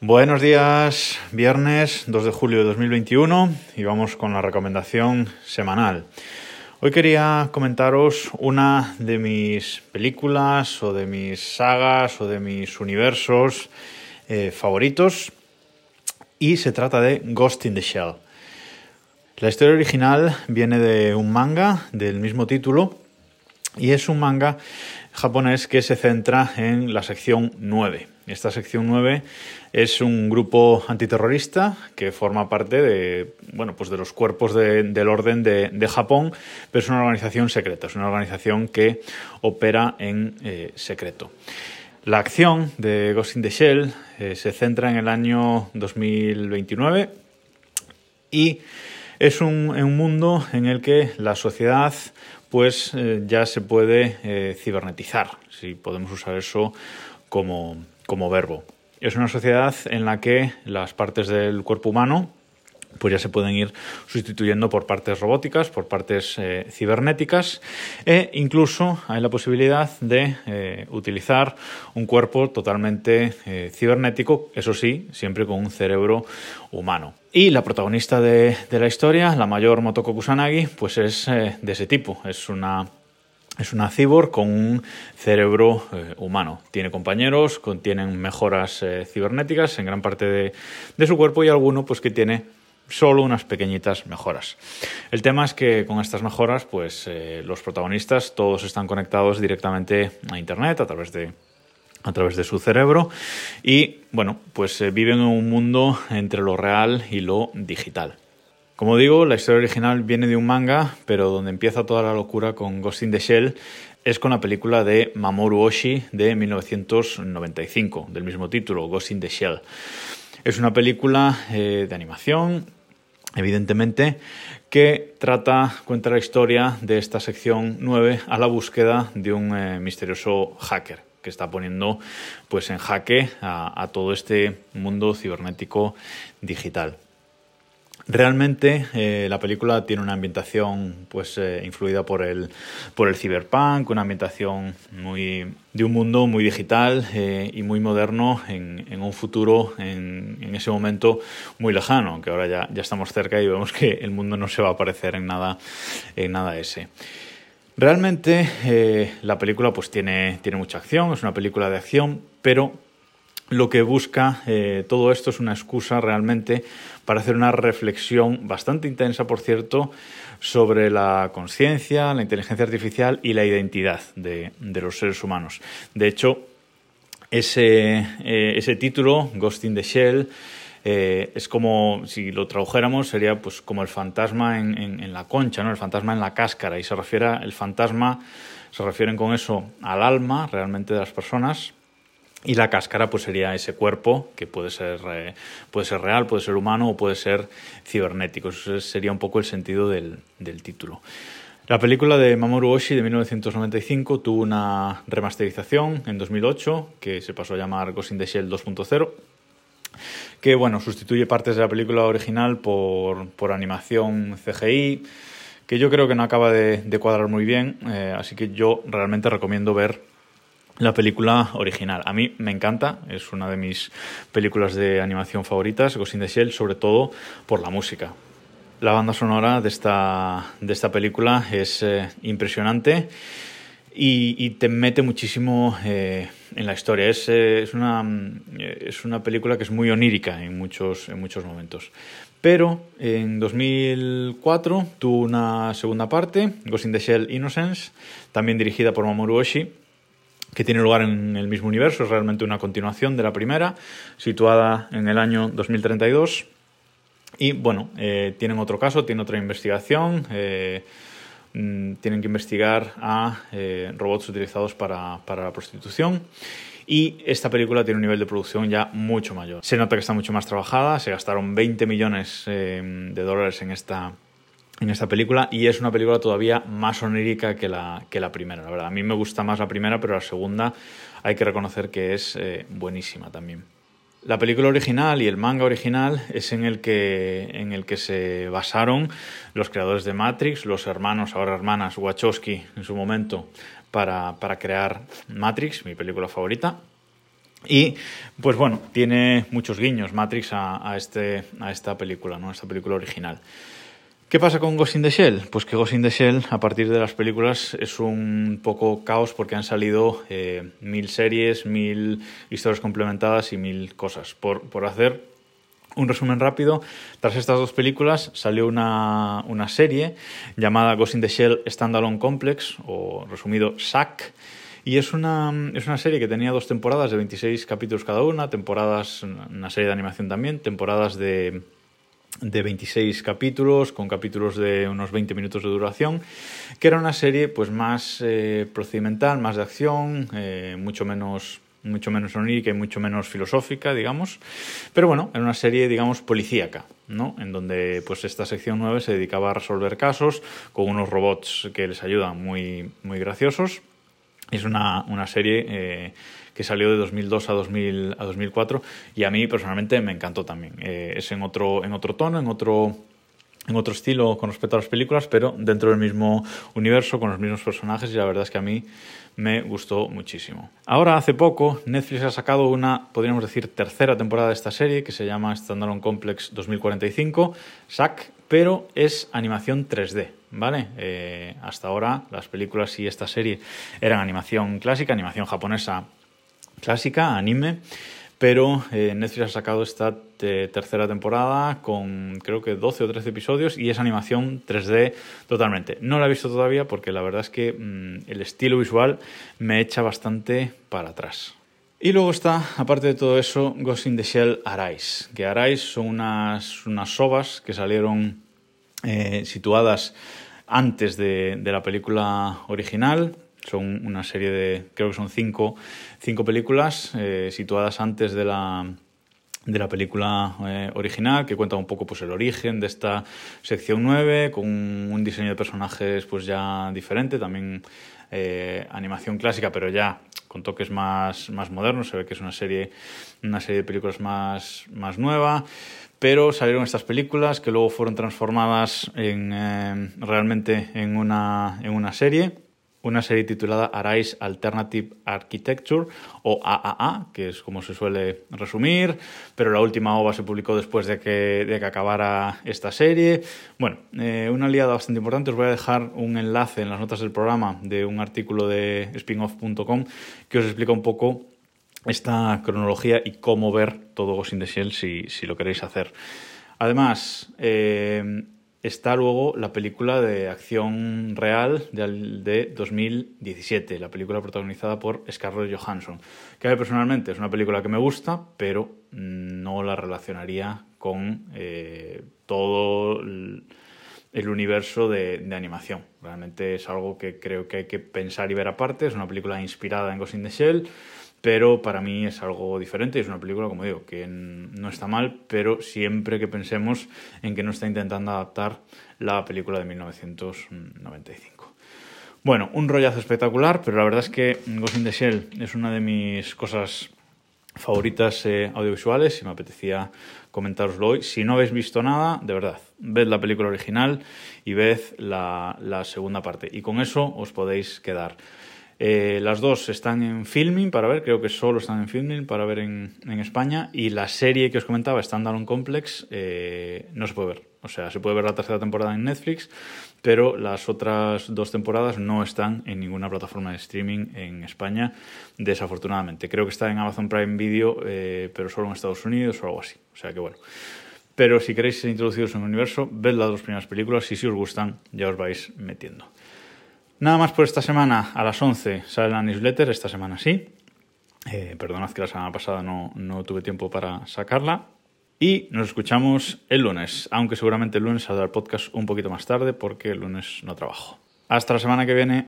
Buenos días, viernes 2 de julio de 2021 y vamos con la recomendación semanal. Hoy quería comentaros una de mis películas o de mis sagas o de mis universos eh, favoritos y se trata de Ghost in the Shell. La historia original viene de un manga del mismo título y es un manga japonés que se centra en la sección 9 esta sección 9 es un grupo antiterrorista que forma parte de, bueno, pues de los cuerpos del orden de, Japón, pero es una organización secreta, es una organización que opera en eh, secreto. La acción de Ghost in the Shell eh, se centra en el año 2029 y es un, un, mundo en el que la sociedad pues eh, ya se puede cibernetizar, si podemos usar eso como, como verbo. Es una sociedad en la que las partes del cuerpo humano pues ya se pueden ir sustituyendo por partes robóticas, por partes eh, cibernéticas e incluso hay la posibilidad de eh, utilizar un cuerpo totalmente eh, cibernético, eso sí, siempre con un cerebro humano. Y la protagonista de, de la historia, la mayor Motoko Kusanagi, pues es de ese tipo, es una es una cyborg con un cerebro eh, humano. Tiene compañeros, contienen mejoras eh, cibernéticas en gran parte de, su cuerpo y alguno pues que tiene solo unas pequeñitas mejoras. El tema es que con estas mejoras, pues eh, los protagonistas todos están conectados directamente a Internet a través de a través de su cerebro y bueno, pues viven en un mundo entre lo real y lo digital. Como digo, la historia original viene de un manga, pero donde empieza toda la locura con Ghost in the Shell es con la película de Mamoru Oshii de 1995, del mismo título, Ghost in the Shell. Es una película eh, de animación, evidentemente, que trata, cuenta la historia de esta sección 9 a la búsqueda de un eh, misterioso hacker que está poniendo pues en jaque a todo este mundo cibernético digital. Realmente eh, la película tiene una ambientación pues eh, influida por el, por el cyberpunk, una ambientación muy de un mundo muy digital eh, y muy moderno en, un futuro en, ese momento muy lejano, aunque ahora ya, ya estamos cerca y vemos que el mundo no se va a parecer en nada, en nada ese. Realmente la película pues tiene, tiene mucha acción, es una película de acción, pero lo que busca eh, todo esto es una excusa realmente para hacer una reflexión bastante intensa, por cierto, sobre la conciencia, la inteligencia artificial y la identidad de, los seres humanos. De hecho, ese, eh, ese título, Ghost in the Shell, eh, es como, si lo tradujéramos, sería pues como el fantasma en, en, la concha, ¿no? el fantasma en la cáscara, y se refiere, el fantasma, se refieren con eso al alma realmente de las personas, y la cáscara pues sería ese cuerpo que puede ser, eh, puede ser real, puede ser humano o puede ser cibernético. Eso sería un poco el sentido del, del título. La película de Mamoru Oshii de 1995 tuvo una remasterización en 2008 que se pasó a llamar Ghost in the Shell 2.0 que bueno, sustituye partes de la película original por, por animación CGI que yo creo que no acaba de, cuadrar muy bien, eh, así que yo realmente recomiendo ver la película original. A mí me encanta, es una de mis películas de animación favoritas, Ghost in the Shell, sobre todo por la música. La banda sonora de esta, de esta película es eh, impresionante y, te mete muchísimo eh, en la historia. Es, eh, es, una, es una película que es muy onírica en muchos, en muchos momentos. Pero en 2004 tuvo una segunda parte, Ghost in the Shell Innocence, también dirigida por Mamoru Oshii, que tiene lugar en el mismo universo, es realmente una continuación de la primera, situada en el año 2032. Y bueno, eh, tienen otro caso, tienen otra investigación. Eh, mm, tienen que investigar a eh, robots utilizados para, para, la prostitución. Y esta película tiene un nivel de producción ya mucho mayor. Se nota que está mucho más trabajada, se gastaron 20 millones de dólares en esta, en esta película y es una película todavía más onírica que la, que la primera, la verdad. A mí me gusta más la primera, pero la segunda hay que reconocer que es eh, buenísima también. La película original y el manga original es en el, que, en el que se basaron los creadores de Matrix, los hermanos, ahora hermanas, Wachowski en su momento, para, para crear Matrix, mi película favorita. Y pues bueno, tiene muchos guiños Matrix a, este, a esta película, ¿no? a esta película original. ¿Qué pasa con Ghost in the Shell? Pues que Ghost in the Shell, a partir de las películas, es un poco caos porque han salido eh, mil series, mil historias complementadas y mil cosas. Por, por hacer un resumen rápido, tras estas dos películas salió una, una serie llamada Ghost in the Shell Standalone Complex, o resumido SAC, y es una, es una serie que tenía dos temporadas de 26 capítulos cada una, temporadas, una serie de animación también, temporadas de de 26 capítulos, con capítulos de unos 20 minutos de duración, que era una serie pues más eh, procedimental, más de acción, eh, mucho menos mucho menos onírica y mucho menos filosófica, digamos. Pero bueno, era una serie, digamos, policíaca, ¿no? En donde, pues, esta sección 9 se dedicaba a resolver casos con unos robots que les ayudan muy, muy graciosos. Es una, una serie eh, que salió de 2002 a, 2000, a 2004 y a mí personalmente me encantó también. Eh, es en otro, en otro tono, en otro, en otro estilo con respecto a las películas, pero dentro del mismo universo, con los mismos personajes y la verdad es que a mí me gustó muchísimo. Ahora, hace poco, Netflix ha sacado una, podríamos decir, tercera temporada de esta serie que se llama Standalone Complex 2045, SAC, pero es animación 3D. ¿Vale? Eh, hasta ahora las películas y esta serie eran animación clásica, animación japonesa clásica, anime, pero eh, Netflix ha sacado esta eh, tercera temporada con creo que 12 o 13 episodios y es animación 3D totalmente. No la he visto todavía porque la verdad es que mm, el estilo visual me echa bastante para atrás. Y luego está, aparte de todo eso, Ghost in the Shell Arise, que Arise son unas, unas sobas que salieron eh, situadas antes de, de la película original, son una serie de, creo que son cinco, cinco películas eh, situadas antes de la, de la película eh, original, que cuenta un poco pues, el origen de esta sección 9, con un diseño de personajes pues, ya diferente, también eh, animación clásica, pero ya con toques más, más modernos. Se ve que es una serie, una serie de películas más, más nueva. Pero salieron estas películas que luego fueron transformadas en, realmente en una, en una serie una serie titulada Arise Alternative Architecture o AAA, que es como se suele resumir, pero la última OVA se publicó después de que, de que acabara esta serie. Bueno, eh, una aliada bastante importante, os voy a dejar un enlace en las notas del programa de un artículo de spinoff.com que os explica un poco esta cronología y cómo ver todo Ghost in the si, si lo queréis hacer. Además, eh, está luego la película de acción real de, 2017, la película protagonizada por Scarlett Johansson, que a mí personalmente es una película que me gusta, pero no la relacionaría con eh, todo el, universo de, de, animación. Realmente es algo que creo que hay que pensar y ver aparte, es una película inspirada en Ghost in the Shell, pero para mí es algo diferente. Es una película, como digo, que no está mal, pero siempre que pensemos en que no está intentando adaptar la película de 1995. Bueno, un rollazo espectacular, pero la verdad es que Ghost in the Shell es una de mis cosas favoritas eh, audiovisuales y me apetecía comentároslo hoy. Si no habéis visto nada, de verdad, ved la película original y ved la, la segunda parte. Y con eso os podéis quedar. Eh, las dos están en filming para ver, creo que solo están en filming para ver en, España. Y la serie que os comentaba, Standalone Complex, eh, no se puede ver. O sea, se puede ver la tercera temporada en Netflix, pero las otras dos temporadas no están en ninguna plataforma de streaming en España, desafortunadamente. Creo que está en Amazon Prime Video, eh, pero solo en Estados Unidos o algo así. O sea que bueno. Pero si queréis ser introducidos en el universo, ved las dos primeras películas y si os gustan, ya os vais metiendo. Nada más por esta semana. A las 11 sale la newsletter, esta semana sí. Eh, perdonad que la semana pasada no, no tuve tiempo para sacarla. Y nos escuchamos el lunes, aunque seguramente el lunes saldrá el podcast un poquito más tarde porque el lunes no trabajo. Hasta la semana que viene.